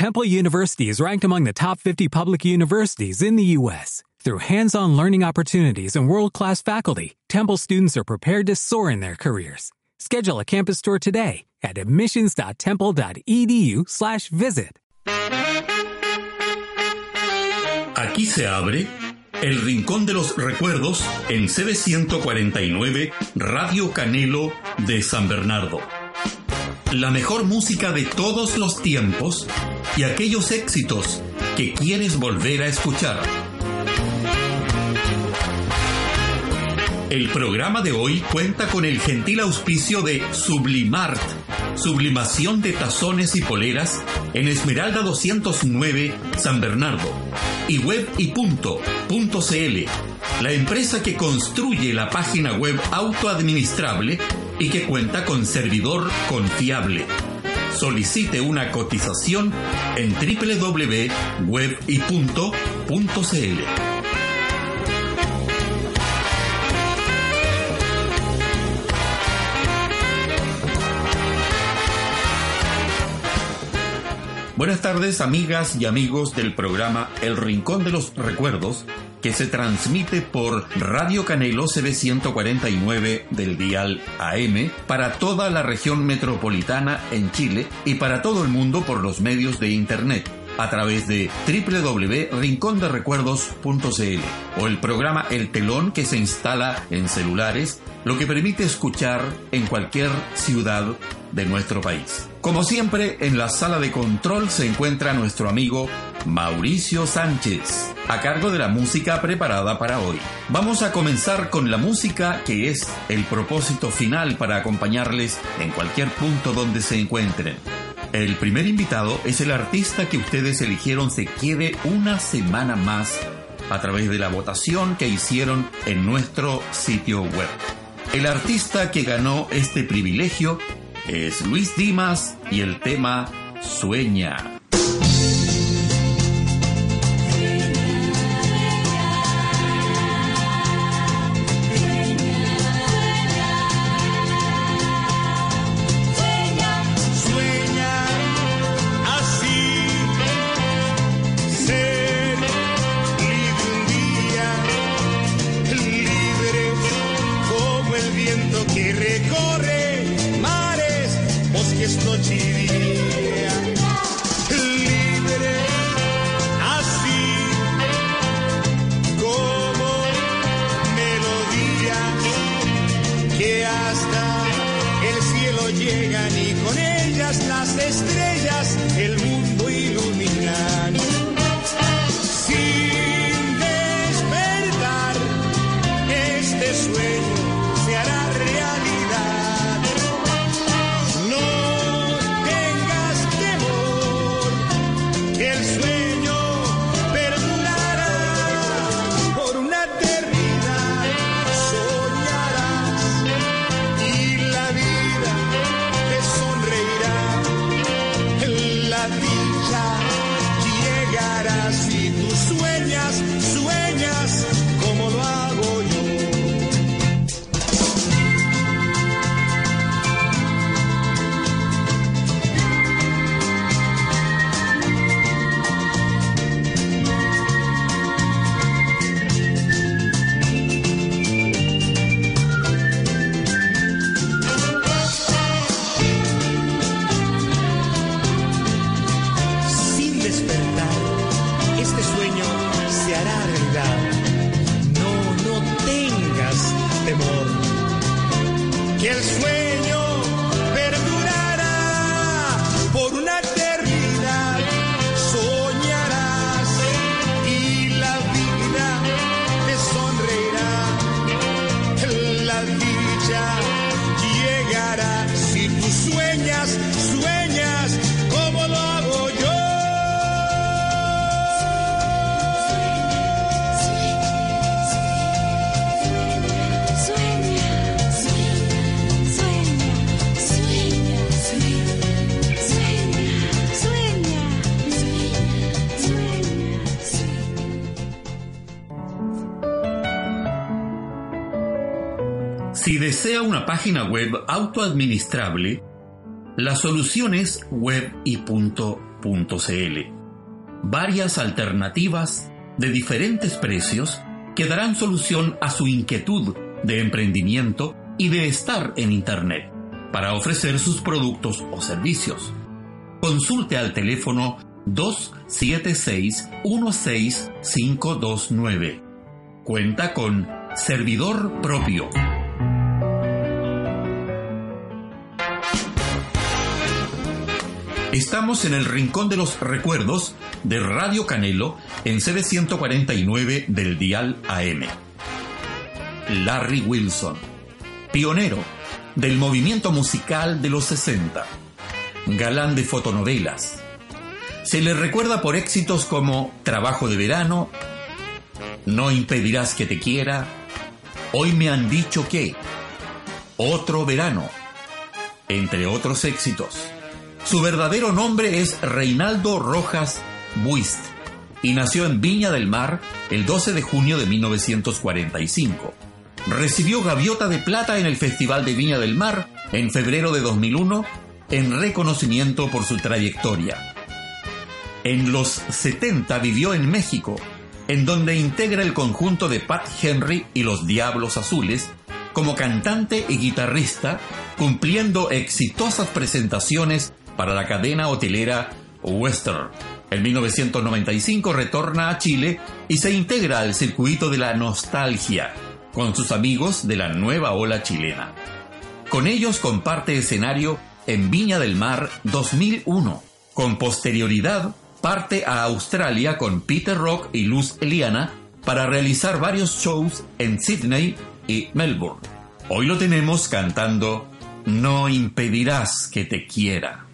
Temple University is ranked among the top 50 public universities in the U.S. Through hands-on learning opportunities and world-class faculty, Temple students are prepared to soar in their careers. Schedule a campus tour today at admissions.temple.edu/visit. Aquí se abre El Rincón de los Recuerdos en CB149 Radio Canelo de San Bernardo. La mejor música de todos los tiempos y aquellos éxitos que quieres volver a escuchar. El programa de hoy cuenta con el gentil auspicio de Sublimart, sublimación de tazones y poleras en Esmeralda 209 San Bernardo y web y punto, CL, la empresa que construye la página web autoadministrable y que cuenta con servidor confiable. Solicite una cotización en www.webypunto.cl. Buenas tardes amigas y amigos del programa El Rincón de los Recuerdos que se transmite por Radio Canelo CB 149 del dial AM para toda la región metropolitana en Chile y para todo el mundo por los medios de Internet a través de www.rinconderecuerdos.cl o el programa El Telón que se instala en celulares, lo que permite escuchar en cualquier ciudad de nuestro país. Como siempre, en la sala de control se encuentra nuestro amigo Mauricio Sánchez, a cargo de la música preparada para hoy. Vamos a comenzar con la música que es el propósito final para acompañarles en cualquier punto donde se encuentren. El primer invitado es el artista que ustedes eligieron se quede una semana más a través de la votación que hicieron en nuestro sitio web. El artista que ganó este privilegio es Luis Dimas y el tema Sueña. Web autoadministrable, la solución es web y punto Varias alternativas de diferentes precios que darán solución a su inquietud de emprendimiento y de estar en Internet para ofrecer sus productos o servicios. Consulte al teléfono 276-16529. Cuenta con servidor propio. Estamos en el Rincón de los Recuerdos de Radio Canelo en CD 149 del Dial AM. Larry Wilson, pionero del movimiento musical de los 60, galán de fotonovelas. Se le recuerda por éxitos como Trabajo de verano, No impedirás que te quiera, Hoy me han dicho que, Otro verano, entre otros éxitos. Su verdadero nombre es Reinaldo Rojas Buist y nació en Viña del Mar el 12 de junio de 1945. Recibió Gaviota de Plata en el Festival de Viña del Mar en febrero de 2001 en reconocimiento por su trayectoria. En los 70 vivió en México, en donde integra el conjunto de Pat Henry y los Diablos Azules como cantante y guitarrista, cumpliendo exitosas presentaciones para la cadena hotelera Western. En 1995 retorna a Chile y se integra al circuito de la nostalgia con sus amigos de la nueva ola chilena. Con ellos comparte escenario en Viña del Mar 2001. Con posterioridad parte a Australia con Peter Rock y Luz Eliana para realizar varios shows en Sydney y Melbourne. Hoy lo tenemos cantando No impedirás que te quiera.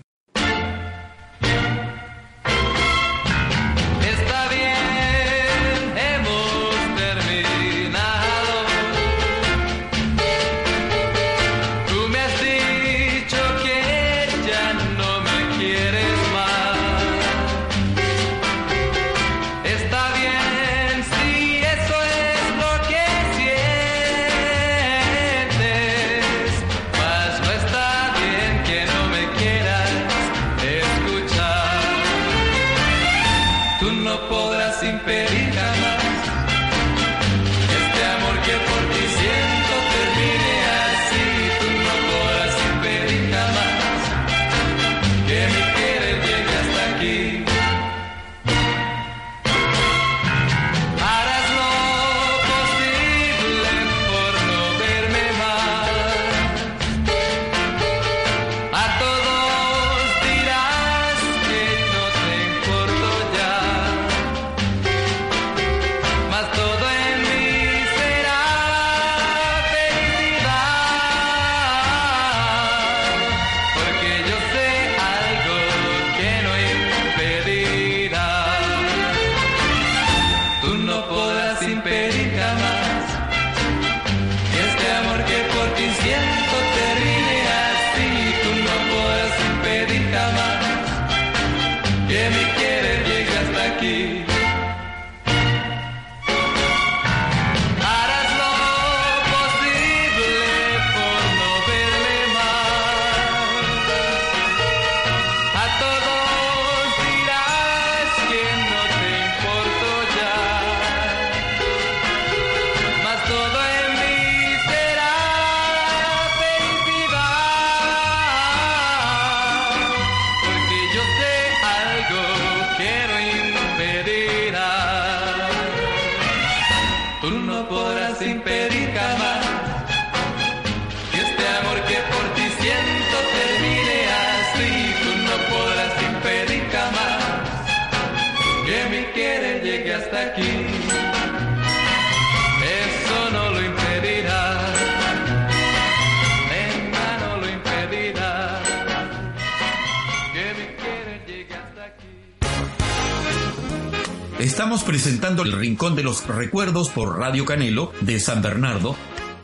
Presentando el Rincón de los Recuerdos por Radio Canelo de San Bernardo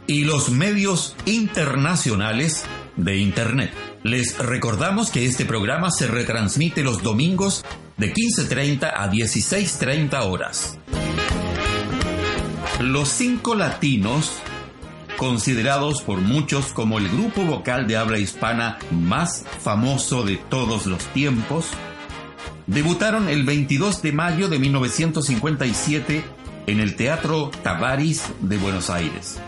y los medios internacionales de Internet. Les recordamos que este programa se retransmite los domingos de 15.30 a 16.30 horas. Los cinco latinos, considerados por muchos como el grupo vocal de habla hispana más famoso de todos los tiempos, Debutaron el 22 de mayo de 1957 en el Teatro Tavaris de Buenos Aires.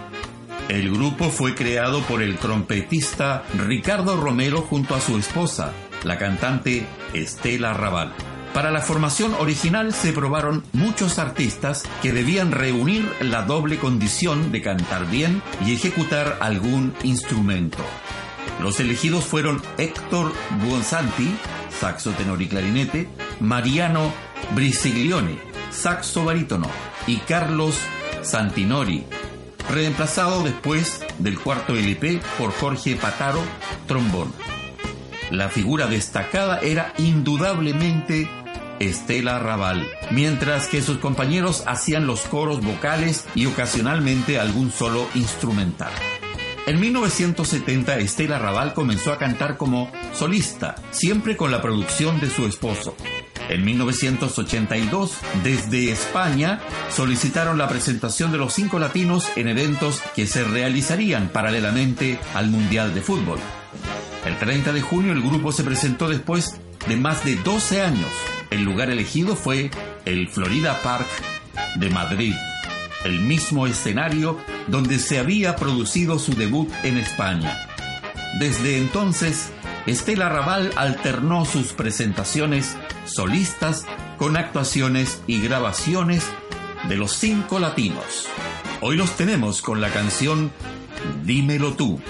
El grupo fue creado por el trompetista Ricardo Romero junto a su esposa, la cantante Estela Raval. Para la formación original se probaron muchos artistas que debían reunir la doble condición de cantar bien y ejecutar algún instrumento. Los elegidos fueron Héctor Buonsanti, saxo tenor y clarinete, Mariano Brisiglione, saxo barítono, y Carlos Santinori, reemplazado después del cuarto LP por Jorge Pataro, trombón. La figura destacada era indudablemente Estela Raval, mientras que sus compañeros hacían los coros vocales y ocasionalmente algún solo instrumental. En 1970 Estela Raval comenzó a cantar como solista, siempre con la producción de su esposo. En 1982, desde España, solicitaron la presentación de los cinco latinos en eventos que se realizarían paralelamente al Mundial de Fútbol. El 30 de junio el grupo se presentó después de más de 12 años. El lugar elegido fue el Florida Park de Madrid, el mismo escenario donde se había producido su debut en España. Desde entonces, Estela Raval alternó sus presentaciones solistas con actuaciones y grabaciones de los cinco latinos. Hoy los tenemos con la canción Dímelo tú.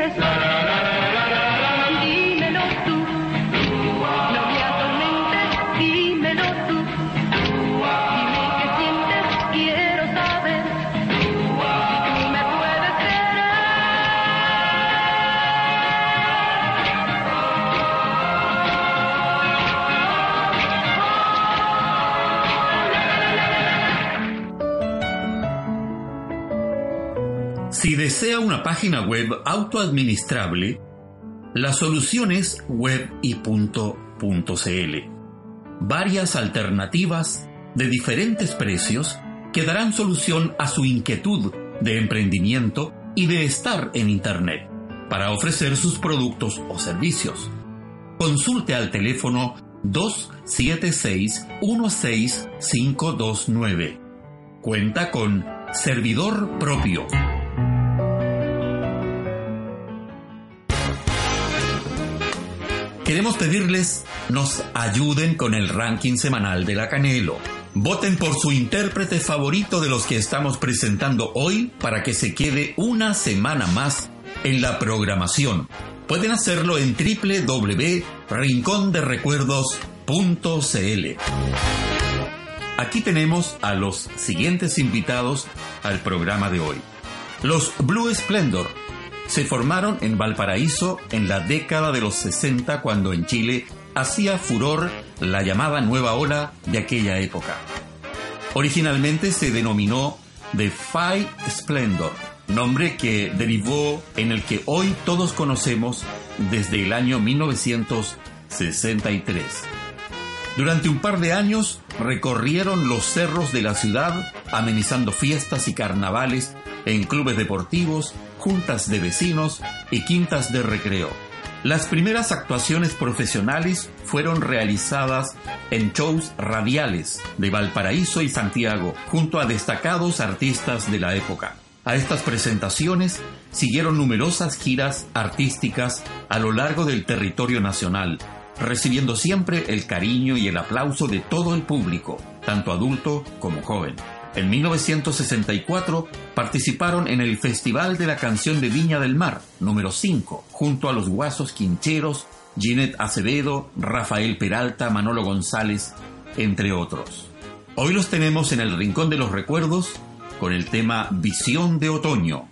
Desea página web autoadministrable, la solución es web Varias alternativas de diferentes precios que darán solución a su inquietud de emprendimiento y de estar en Internet para ofrecer sus productos o servicios. Consulte al teléfono 276-16529. Cuenta con servidor propio Queremos pedirles nos ayuden con el ranking semanal de la Canelo. Voten por su intérprete favorito de los que estamos presentando hoy para que se quede una semana más en la programación. Pueden hacerlo en www.rinconderecuerdos.cl. Aquí tenemos a los siguientes invitados al programa de hoy. Los Blue Splendor se formaron en Valparaíso en la década de los 60 cuando en Chile hacía furor la llamada nueva ola de aquella época. Originalmente se denominó The Five Splendor, nombre que derivó en el que hoy todos conocemos desde el año 1963. Durante un par de años recorrieron los cerros de la ciudad amenizando fiestas y carnavales en clubes deportivos, juntas de vecinos y quintas de recreo. Las primeras actuaciones profesionales fueron realizadas en shows radiales de Valparaíso y Santiago, junto a destacados artistas de la época. A estas presentaciones siguieron numerosas giras artísticas a lo largo del territorio nacional, recibiendo siempre el cariño y el aplauso de todo el público, tanto adulto como joven. En 1964 participaron en el Festival de la Canción de Viña del Mar, número 5, junto a los Guasos Quincheros, Ginette Acevedo, Rafael Peralta, Manolo González, entre otros. Hoy los tenemos en el Rincón de los Recuerdos con el tema Visión de Otoño.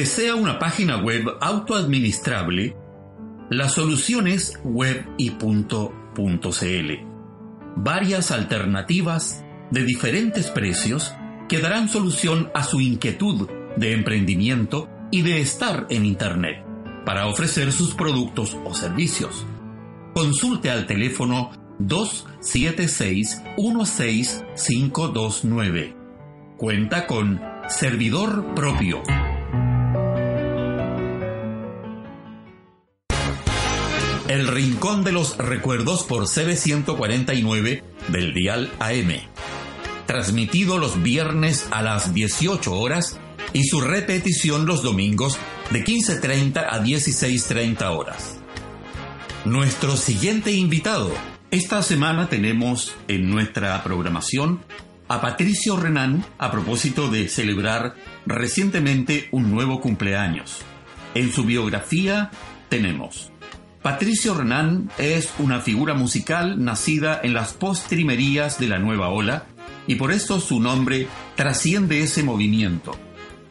Desea una página web autoadministrable, la solución es webypunto.cl. Varias alternativas de diferentes precios que darán solución a su inquietud de emprendimiento y de estar en Internet para ofrecer sus productos o servicios. Consulte al teléfono 276-16529. Cuenta con servidor propio. El Rincón de los Recuerdos por CB149 del Dial AM. Transmitido los viernes a las 18 horas y su repetición los domingos de 15.30 a 16.30 horas. Nuestro siguiente invitado. Esta semana tenemos en nuestra programación a Patricio Renan a propósito de celebrar recientemente un nuevo cumpleaños. En su biografía tenemos Patricio Renan es una figura musical nacida en las postrimerías de la nueva ola y por eso su nombre trasciende ese movimiento.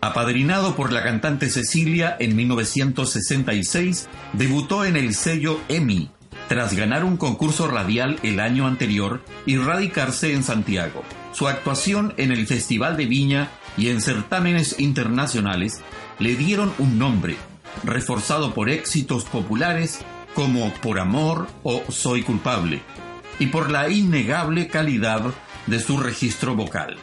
Apadrinado por la cantante Cecilia en 1966, debutó en el sello EMI tras ganar un concurso radial el año anterior y radicarse en Santiago. Su actuación en el Festival de Viña y en certámenes internacionales le dieron un nombre, reforzado por éxitos populares como Por Amor o Soy Culpable, y por la innegable calidad de su registro vocal.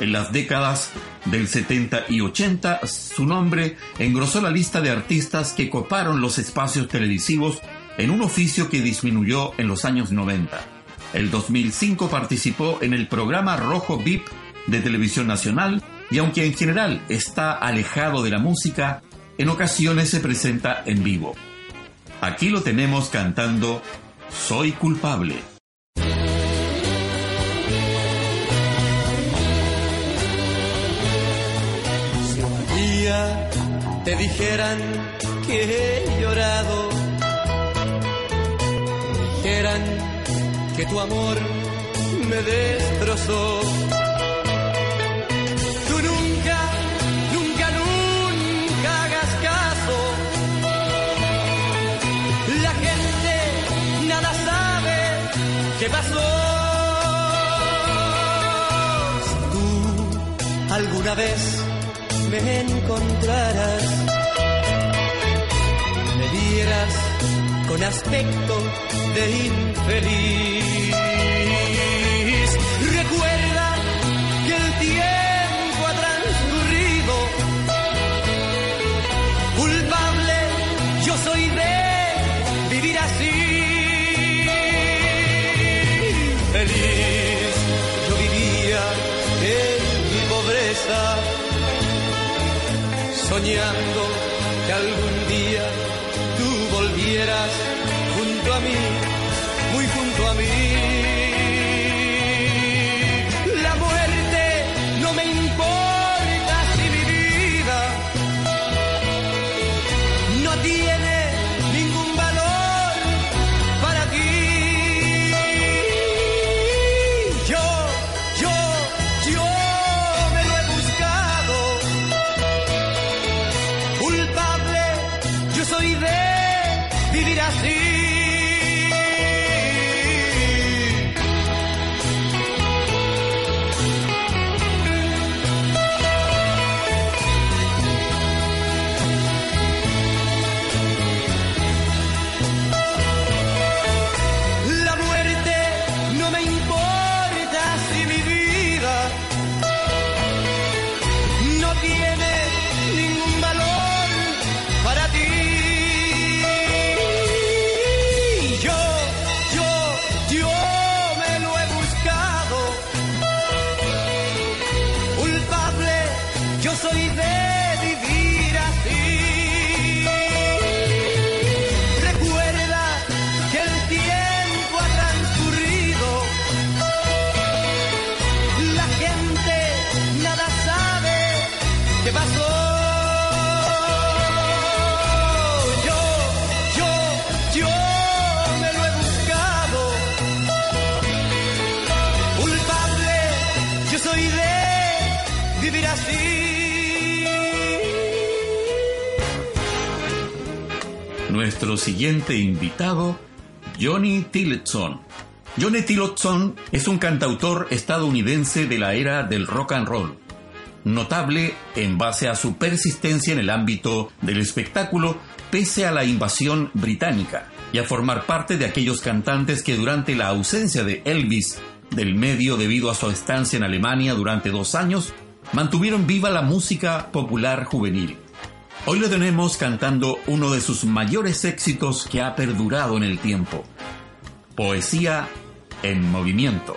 En las décadas del 70 y 80, su nombre engrosó la lista de artistas que coparon los espacios televisivos en un oficio que disminuyó en los años 90. El 2005 participó en el programa Rojo VIP de Televisión Nacional y aunque en general está alejado de la música, en ocasiones se presenta en vivo. Aquí lo tenemos cantando Soy culpable. Si un día te dijeran que he llorado, dijeran que tu amor me destrozó alguna vez me encontraras, me vieras con aspecto de infeliz. Soñando que algún día tú volvieras junto a mí, Nuestro siguiente invitado, Johnny Tillotson. Johnny Tillotson es un cantautor estadounidense de la era del rock and roll, notable en base a su persistencia en el ámbito del espectáculo pese a la invasión británica y a formar parte de aquellos cantantes que durante la ausencia de Elvis del medio debido a su estancia en Alemania durante dos años, mantuvieron viva la música popular juvenil. Hoy lo tenemos cantando uno de sus mayores éxitos que ha perdurado en el tiempo. Poesía en movimiento.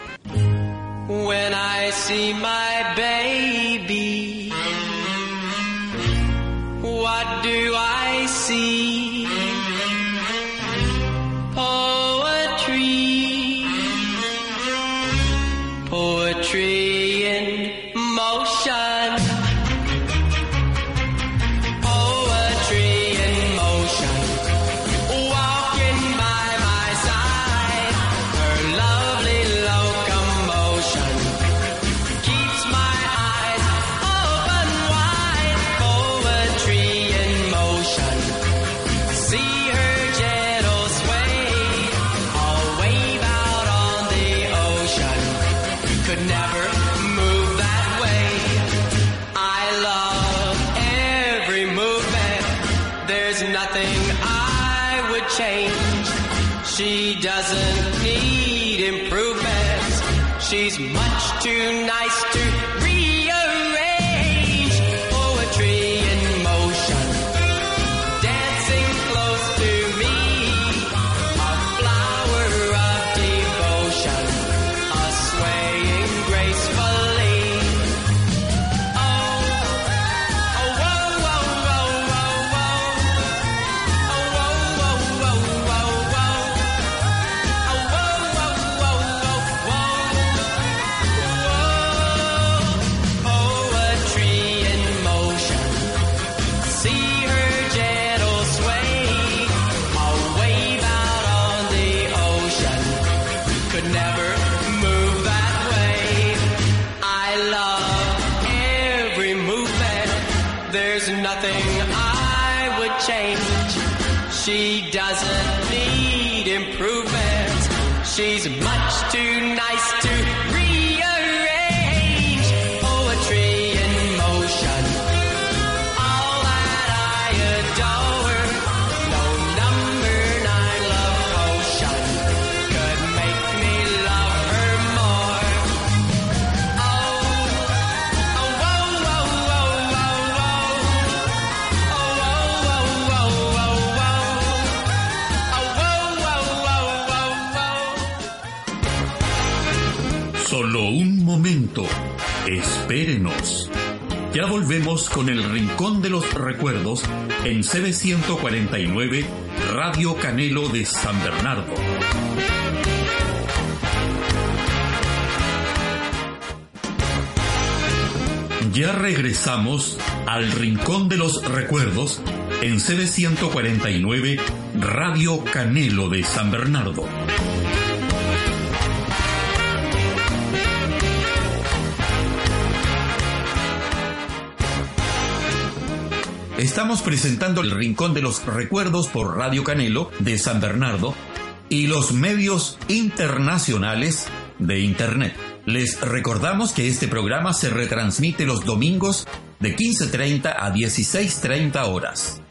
Volvemos con el Rincón de los Recuerdos en CB149 Radio Canelo de San Bernardo. Ya regresamos al Rincón de los Recuerdos en CB149 Radio Canelo de San Bernardo. Estamos presentando el Rincón de los Recuerdos por Radio Canelo de San Bernardo y los medios internacionales de Internet. Les recordamos que este programa se retransmite los domingos de 15.30 a 16.30 horas.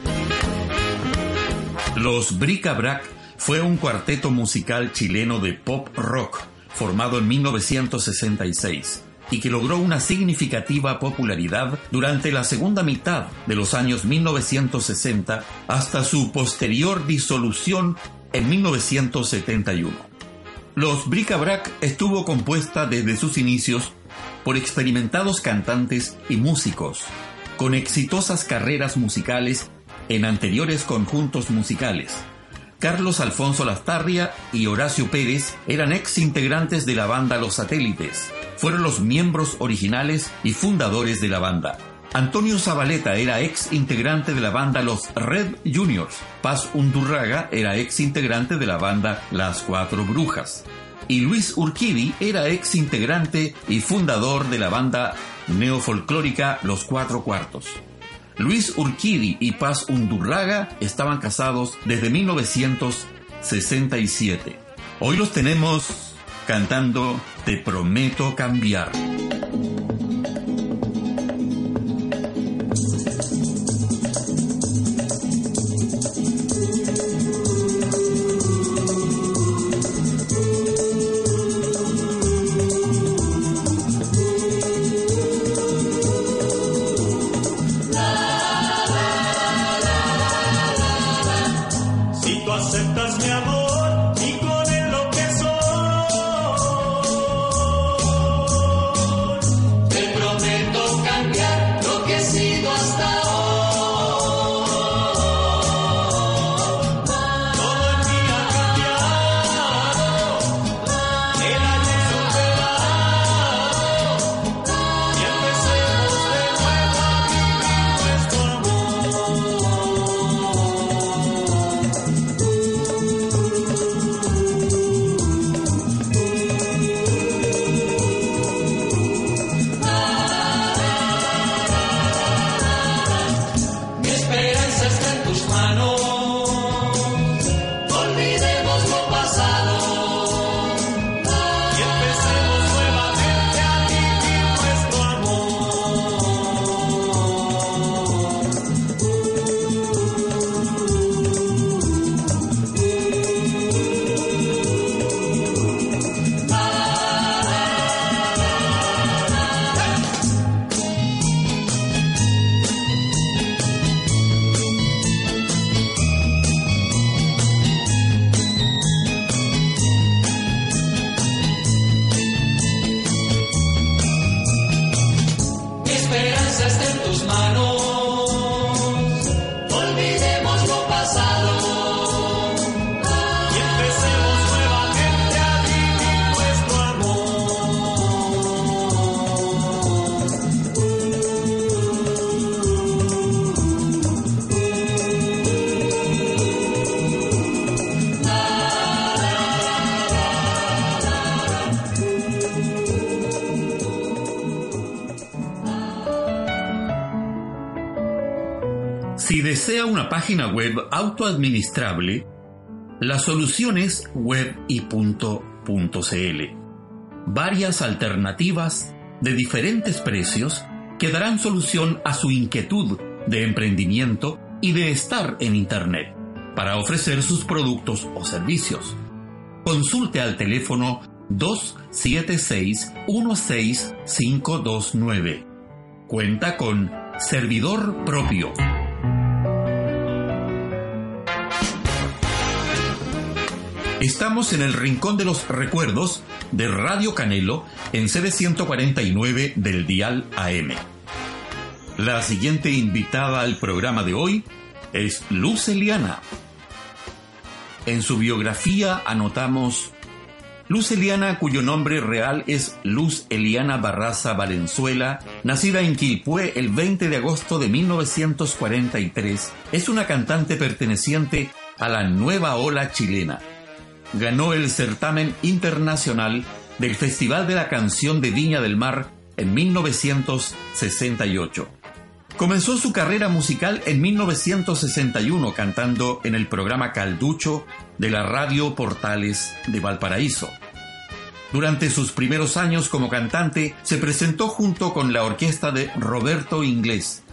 Los Bric-a-Brac fue un cuarteto musical chileno de pop rock formado en 1966 y que logró una significativa popularidad durante la segunda mitad de los años 1960 hasta su posterior disolución en 1971. Los Bric-a-Brac estuvo compuesta desde sus inicios por experimentados cantantes y músicos, con exitosas carreras musicales en anteriores conjuntos musicales. Carlos Alfonso Lastarria y Horacio Pérez eran ex integrantes de la banda Los Satélites, fueron los miembros originales y fundadores de la banda. Antonio Zabaleta era ex integrante de la banda Los Red Juniors. Paz Undurraga era ex integrante de la banda Las Cuatro Brujas. Y Luis Urquidi era ex integrante y fundador de la banda neofolclórica Los Cuatro Cuartos. Luis Urquidi y Paz Undurraga estaban casados desde 1967. Hoy los tenemos cantando Te prometo cambiar. Web autoadministrable, la solución es webypunto.cl. Varias alternativas de diferentes precios que darán solución a su inquietud de emprendimiento y de estar en Internet para ofrecer sus productos o servicios. Consulte al teléfono 276-16529. Cuenta con servidor propio. Estamos en el Rincón de los Recuerdos de Radio Canelo en sede 149 del Dial AM. La siguiente invitada al programa de hoy es Luz Eliana. En su biografía anotamos Luz Eliana, cuyo nombre real es Luz Eliana Barraza Valenzuela, nacida en Quilpué el 20 de agosto de 1943, es una cantante perteneciente a la nueva ola chilena ganó el certamen internacional del Festival de la Canción de Viña del Mar en 1968. Comenzó su carrera musical en 1961 cantando en el programa Calducho de la Radio Portales de Valparaíso. Durante sus primeros años como cantante se presentó junto con la orquesta de Roberto Inglés.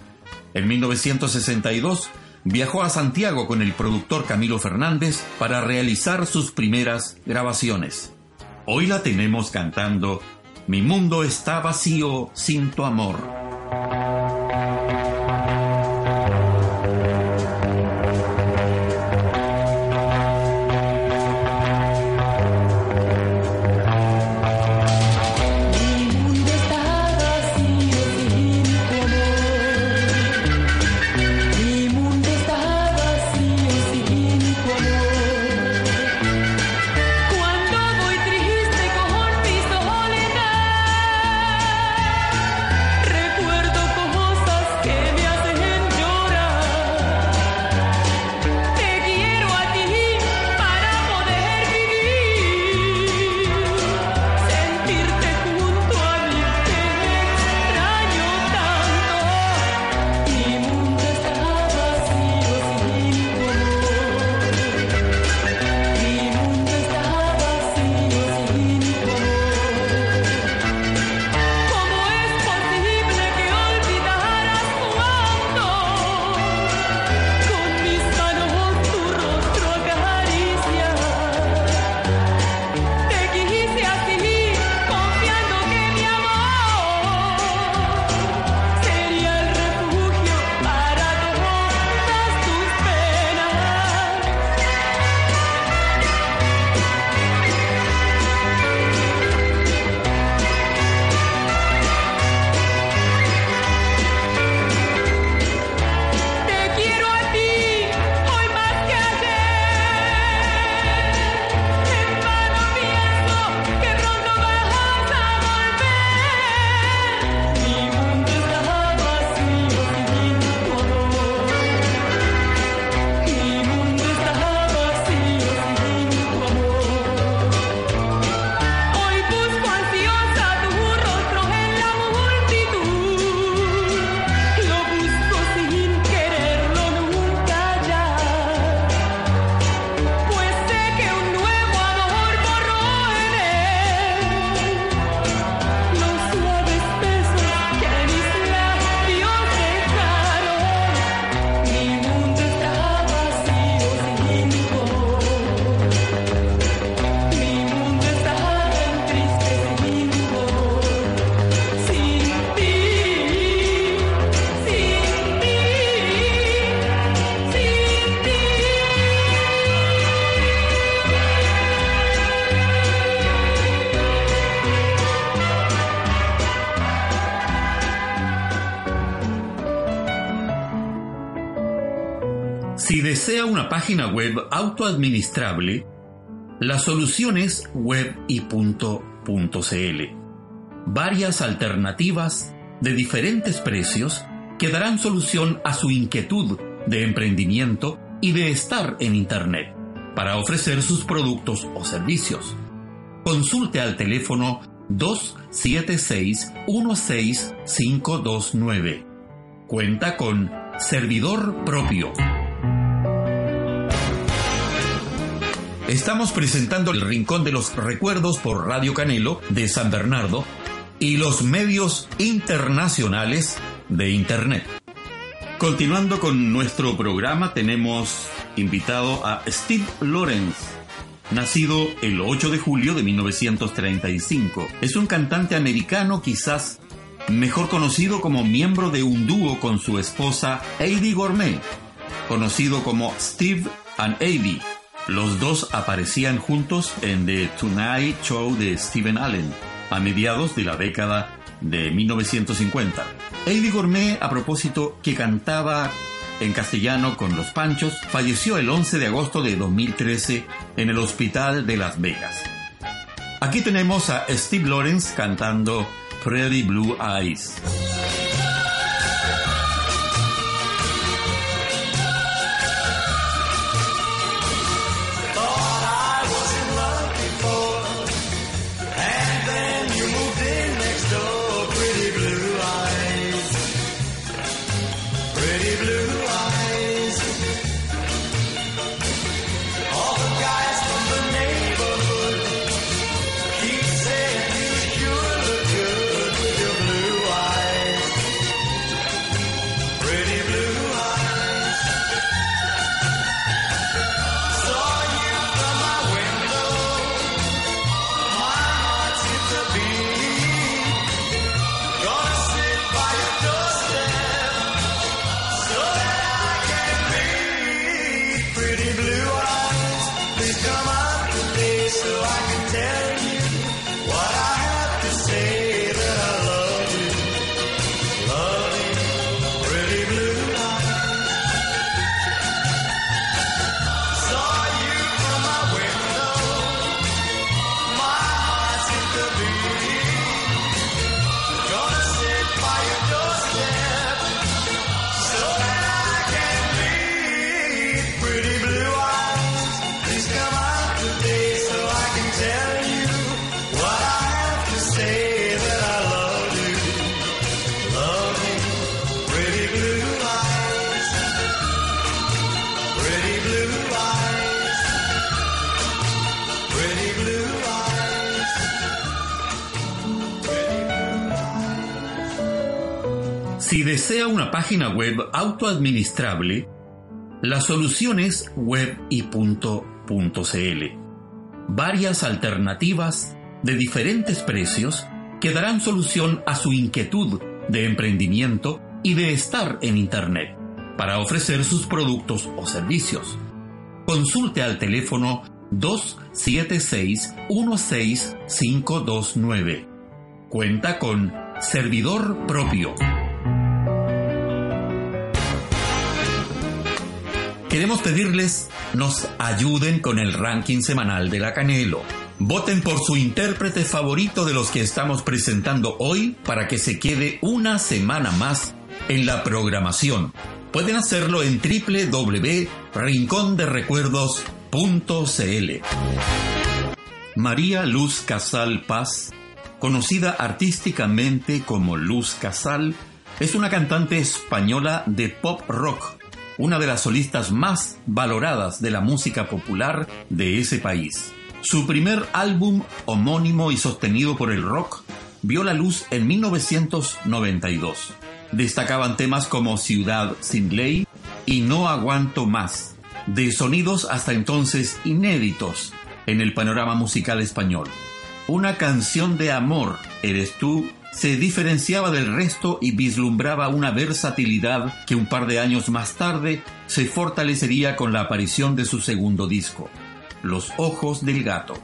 En 1962 viajó a Santiago con el productor Camilo Fernández para realizar sus primeras grabaciones. Hoy la tenemos cantando Mi mundo está vacío sin tu amor. Página web autoadministrable, la solución es webypunto.cl. Varias alternativas de diferentes precios que darán solución a su inquietud de emprendimiento y de estar en Internet para ofrecer sus productos o servicios. Consulte al teléfono 276-16529. Cuenta con servidor propio. Estamos presentando el Rincón de los Recuerdos por Radio Canelo de San Bernardo y los medios internacionales de Internet. Continuando con nuestro programa, tenemos invitado a Steve Lawrence, nacido el 8 de julio de 1935. Es un cantante americano quizás mejor conocido como miembro de un dúo con su esposa Eddie Gourmet, conocido como Steve and Eddie. Los dos aparecían juntos en The Tonight Show de Steven Allen a mediados de la década de 1950. Eddie Gourmet, a propósito, que cantaba en castellano con Los Panchos, falleció el 11 de agosto de 2013 en el Hospital de Las Vegas. Aquí tenemos a Steve Lawrence cantando Pretty Blue Eyes. Desea una página web autoadministrable, la solución es webypunto.cl. Varias alternativas de diferentes precios que darán solución a su inquietud de emprendimiento y de estar en Internet para ofrecer sus productos o servicios. Consulte al teléfono 276-16529. Cuenta con servidor propio. Queremos pedirles nos ayuden con el ranking semanal de la Canelo. Voten por su intérprete favorito de los que estamos presentando hoy para que se quede una semana más en la programación. Pueden hacerlo en www.rinconderecuerdos.cl. María Luz Casal Paz, conocida artísticamente como Luz Casal, es una cantante española de pop rock una de las solistas más valoradas de la música popular de ese país. Su primer álbum, homónimo y sostenido por el rock, vio la luz en 1992. Destacaban temas como Ciudad sin ley y No aguanto más, de sonidos hasta entonces inéditos en el panorama musical español. Una canción de amor, eres tú, se diferenciaba del resto y vislumbraba una versatilidad que un par de años más tarde se fortalecería con la aparición de su segundo disco, Los Ojos del Gato.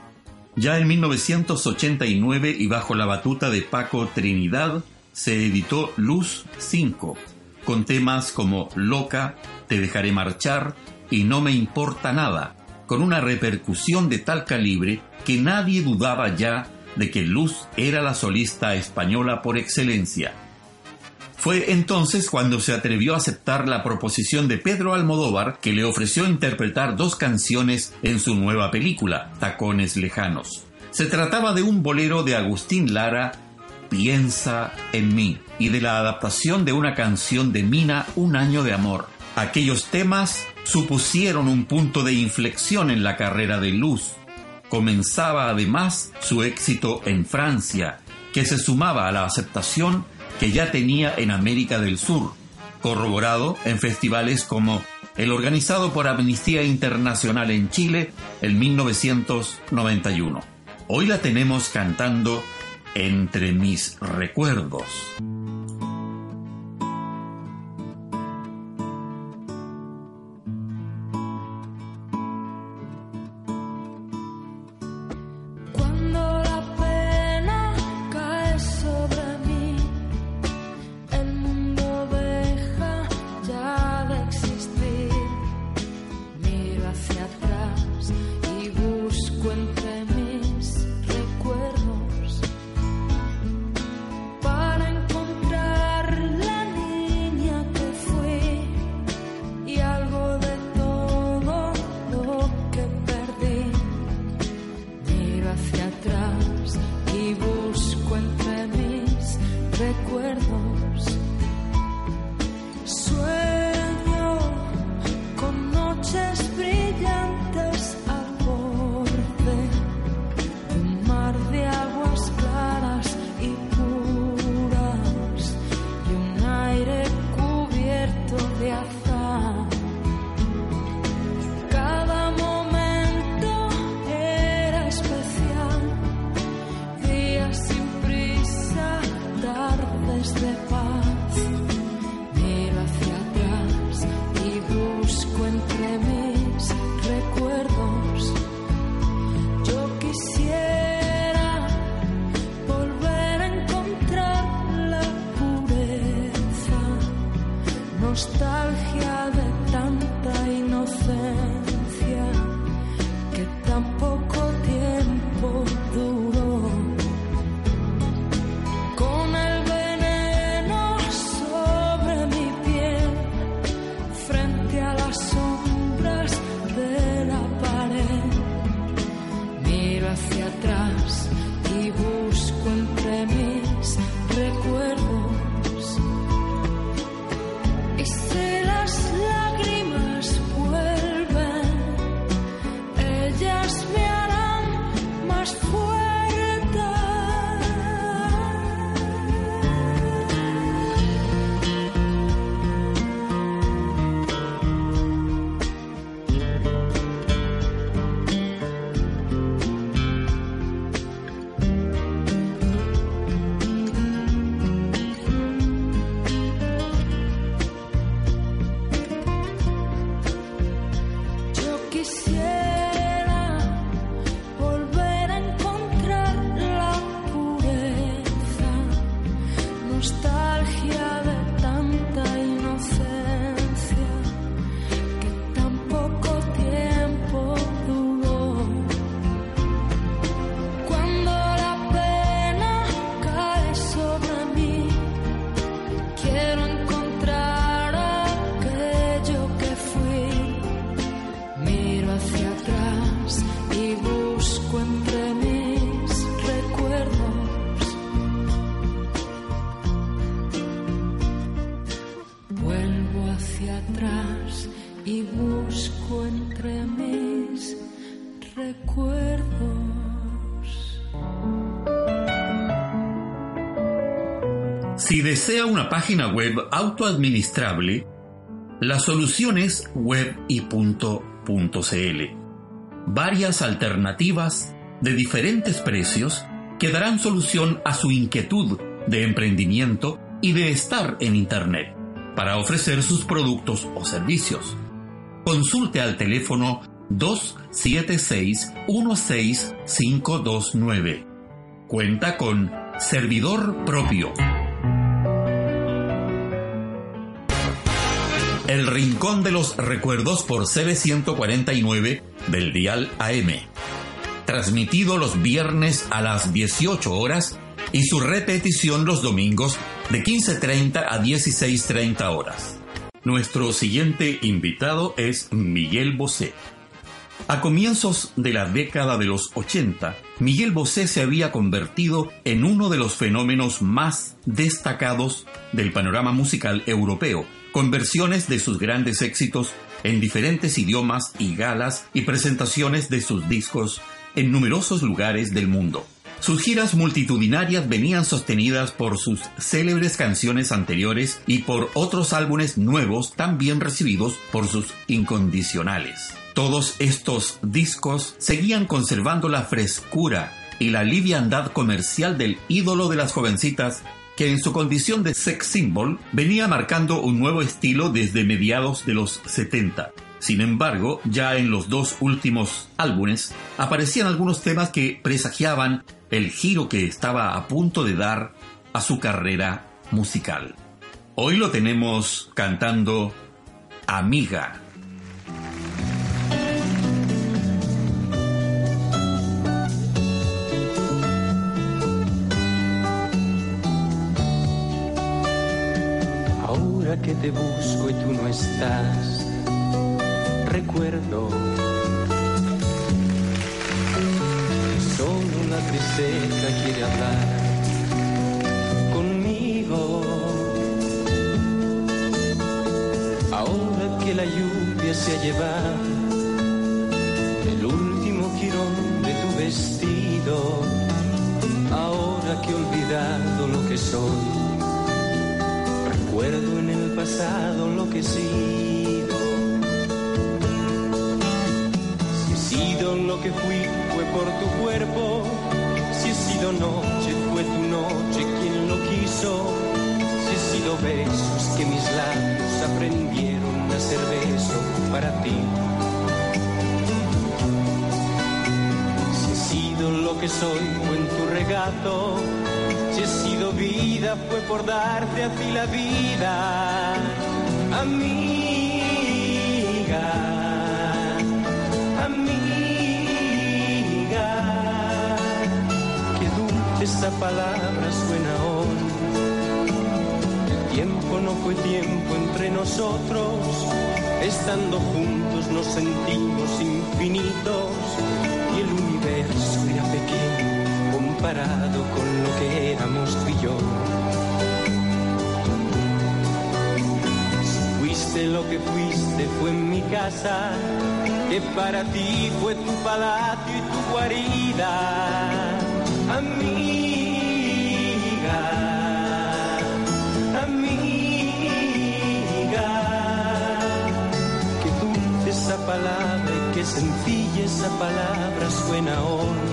Ya en 1989 y bajo la batuta de Paco Trinidad, se editó Luz 5, con temas como Loca, Te dejaré marchar, y No me importa nada, con una repercusión de tal calibre que nadie dudaba ya de que Luz era la solista española por excelencia. Fue entonces cuando se atrevió a aceptar la proposición de Pedro Almodóvar que le ofreció interpretar dos canciones en su nueva película, Tacones Lejanos. Se trataba de un bolero de Agustín Lara, Piensa en mí, y de la adaptación de una canción de Mina, Un año de amor. Aquellos temas supusieron un punto de inflexión en la carrera de Luz. Comenzaba además su éxito en Francia, que se sumaba a la aceptación que ya tenía en América del Sur, corroborado en festivales como el organizado por Amnistía Internacional en Chile en 1991. Hoy la tenemos cantando Entre mis recuerdos. Desea una página web autoadministrable, la solución es webypunto.cl. Varias alternativas de diferentes precios que darán solución a su inquietud de emprendimiento y de estar en Internet para ofrecer sus productos o servicios. Consulte al teléfono 276-16529. Cuenta con servidor propio El Rincón de los Recuerdos por CB149 del Dial AM. Transmitido los viernes a las 18 horas y su repetición los domingos de 15.30 a 16.30 horas. Nuestro siguiente invitado es Miguel Bosé. A comienzos de la década de los 80, Miguel Bosé se había convertido en uno de los fenómenos más destacados del panorama musical europeo, con versiones de sus grandes éxitos en diferentes idiomas y galas y presentaciones de sus discos en numerosos lugares del mundo. Sus giras multitudinarias venían sostenidas por sus célebres canciones anteriores y por otros álbumes nuevos tan bien recibidos por sus incondicionales. Todos estos discos seguían conservando la frescura y la liviandad comercial del ídolo de las jovencitas que en su condición de sex symbol venía marcando un nuevo estilo desde mediados de los 70. Sin embargo, ya en los dos últimos álbumes aparecían algunos temas que presagiaban el giro que estaba a punto de dar a su carrera musical. Hoy lo tenemos cantando Amiga que te busco y tú no estás. Recuerdo solo una tristeza quiere hablar conmigo. Ahora que la lluvia se ha llevado el último jirón de tu vestido, ahora que he olvidado lo que soy Recuerdo en el pasado lo que he sido. Si he sido lo que fui, fue por tu cuerpo. Si he sido noche, fue tu noche quien lo quiso. Si he sido besos que mis labios aprendieron a ser beso para ti. Si he sido lo que soy, fue en tu regato si he sido vida fue por darte a ti la vida, amiga, amiga. Qué dulce esa palabra suena hoy. El tiempo no fue tiempo entre nosotros, estando juntos nos sentimos infinitos y el universo era pequeño comparado con lo que éramos tú y yo. Fuiste lo que fuiste fue en mi casa, que para ti fue tu palacio y tu guarida, amiga, amiga. Qué dulce esa palabra y qué sencilla esa palabra suena hoy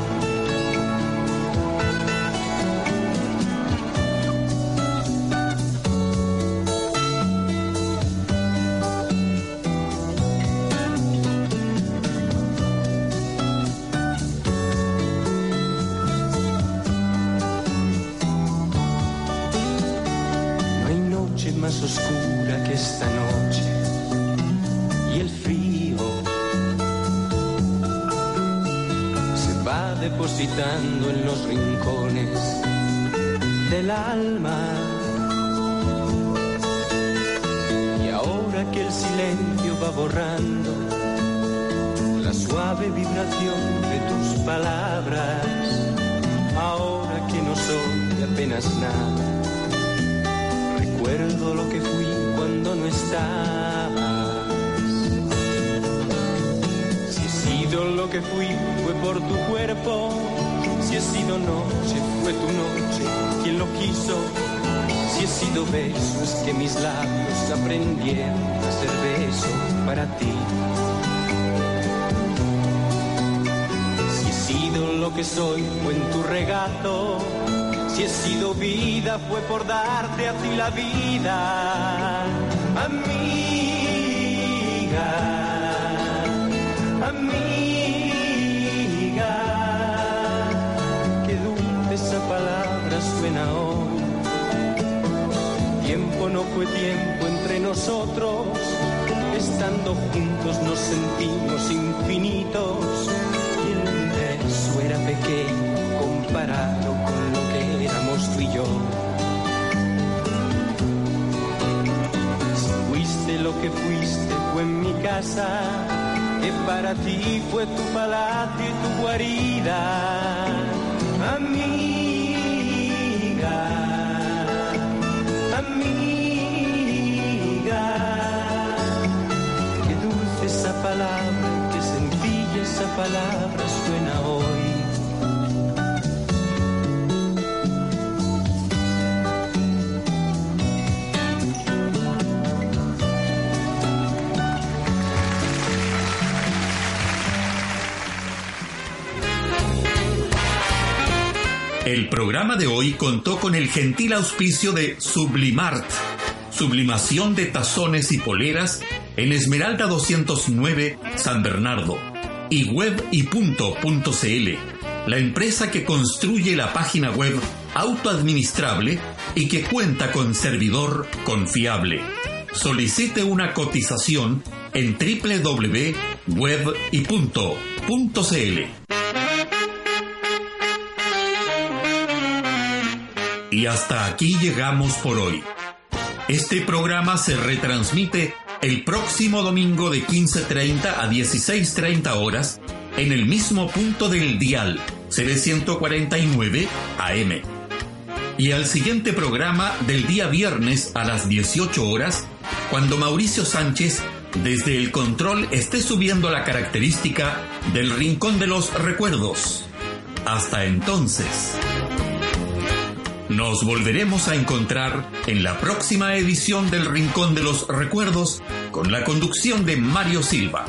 en los rincones del alma. Y ahora que el silencio va borrando la suave vibración de tus palabras, ahora que no soy apenas nada, recuerdo lo que fui cuando no estabas. Sido lo que fui fue por tu cuerpo si he sido noche, fue tu noche quien lo quiso. Si he sido beso, es que mis labios aprendieron a ser beso para ti. Si he sido lo que soy, fue en tu regato. Si he sido vida, fue por darte a ti la vida, amiga. Palabra suena hoy. Tiempo no fue tiempo entre nosotros, estando juntos nos sentimos infinitos. Y el universo era pequeño comparado con lo que éramos tú y yo. Si fuiste lo que fuiste fue en mi casa, que para ti fue tu palacio y tu guarida, amiga. palabra, qué sencilla esa palabra suena hoy. Programa de hoy contó con el gentil auspicio de Sublimart, sublimación de tazones y poleras en Esmeralda 209 San Bernardo y web y la empresa que construye la página web autoadministrable y que cuenta con servidor confiable. Solicite una cotización en www.webypunto.cl. Y hasta aquí llegamos por hoy. Este programa se retransmite el próximo domingo de 15.30 a 16.30 horas en el mismo punto del dial, 749 AM. Y al siguiente programa del día viernes a las 18 horas, cuando Mauricio Sánchez desde el control esté subiendo la característica del Rincón de los Recuerdos. Hasta entonces. Nos volveremos a encontrar en la próxima edición del Rincón de los Recuerdos con la conducción de Mario Silva.